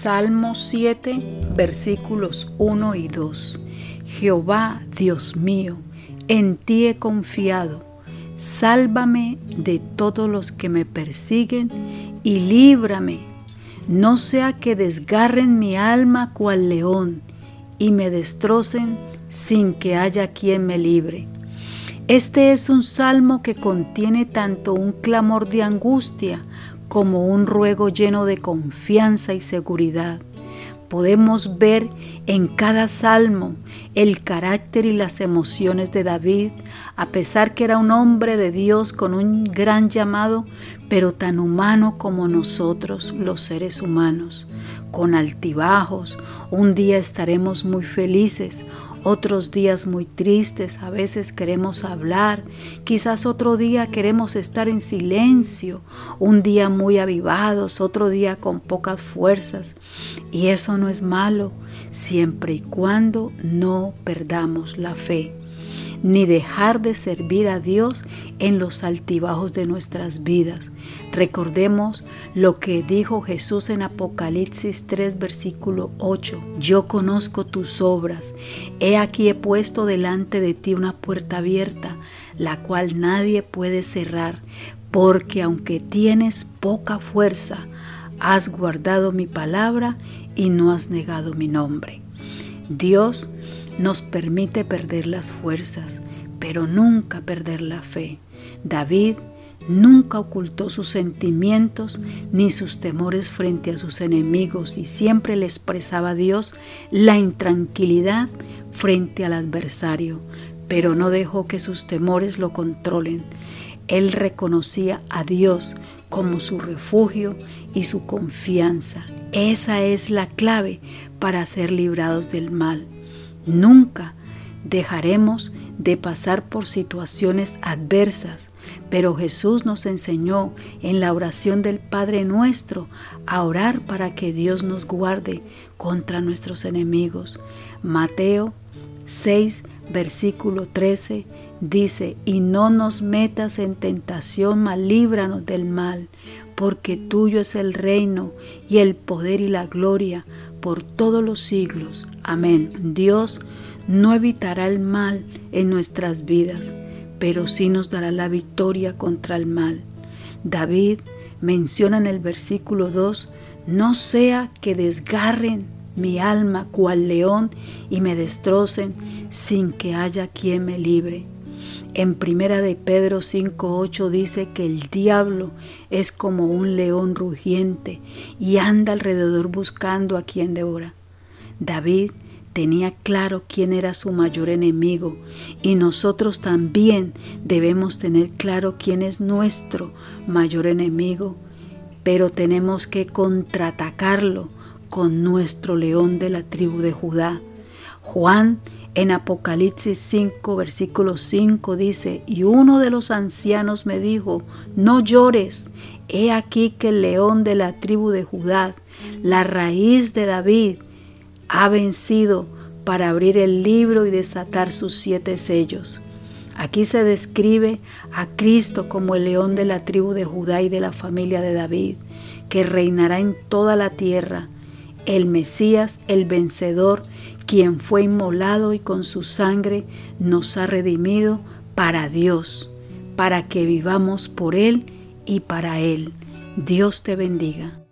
Salmo 7, versículos 1 y 2. Jehová, Dios mío, en ti he confiado. Sálvame de todos los que me persiguen y líbrame. No sea que desgarren mi alma cual león y me destrocen sin que haya quien me libre. Este es un salmo que contiene tanto un clamor de angustia como un ruego lleno de confianza y seguridad. Podemos ver en cada salmo el carácter y las emociones de David, a pesar que era un hombre de Dios con un gran llamado, pero tan humano como nosotros los seres humanos, con altibajos. Un día estaremos muy felices, otros días muy tristes, a veces queremos hablar, quizás otro día queremos estar en silencio, un día muy avivados, otro día con pocas fuerzas. Y eso no es malo, siempre y cuando no perdamos la fe ni dejar de servir a Dios en los altibajos de nuestras vidas. Recordemos lo que dijo Jesús en Apocalipsis 3, versículo 8. Yo conozco tus obras. He aquí he puesto delante de ti una puerta abierta, la cual nadie puede cerrar, porque aunque tienes poca fuerza, has guardado mi palabra y no has negado mi nombre. Dios nos permite perder las fuerzas, pero nunca perder la fe. David nunca ocultó sus sentimientos ni sus temores frente a sus enemigos y siempre le expresaba a Dios la intranquilidad frente al adversario, pero no dejó que sus temores lo controlen. Él reconocía a Dios como su refugio y su confianza. Esa es la clave para ser librados del mal. Nunca dejaremos de pasar por situaciones adversas, pero Jesús nos enseñó en la oración del Padre nuestro a orar para que Dios nos guarde contra nuestros enemigos. Mateo 6, versículo 13 dice, y no nos metas en tentación, mas líbranos del mal, porque tuyo es el reino y el poder y la gloria por todos los siglos. Amén. Dios no evitará el mal en nuestras vidas, pero sí nos dará la victoria contra el mal. David menciona en el versículo 2, no sea que desgarren mi alma cual león y me destrocen sin que haya quien me libre. En primera de Pedro 5:8 dice que el diablo es como un león rugiente y anda alrededor buscando a quien devora. David tenía claro quién era su mayor enemigo y nosotros también debemos tener claro quién es nuestro mayor enemigo, pero tenemos que contraatacarlo con nuestro león de la tribu de Judá. Juan en Apocalipsis 5, versículo 5 dice, y uno de los ancianos me dijo, no llores, he aquí que el león de la tribu de Judá, la raíz de David, ha vencido para abrir el libro y desatar sus siete sellos. Aquí se describe a Cristo como el león de la tribu de Judá y de la familia de David, que reinará en toda la tierra, el Mesías, el vencedor, quien fue inmolado y con su sangre nos ha redimido para Dios, para que vivamos por Él y para Él. Dios te bendiga.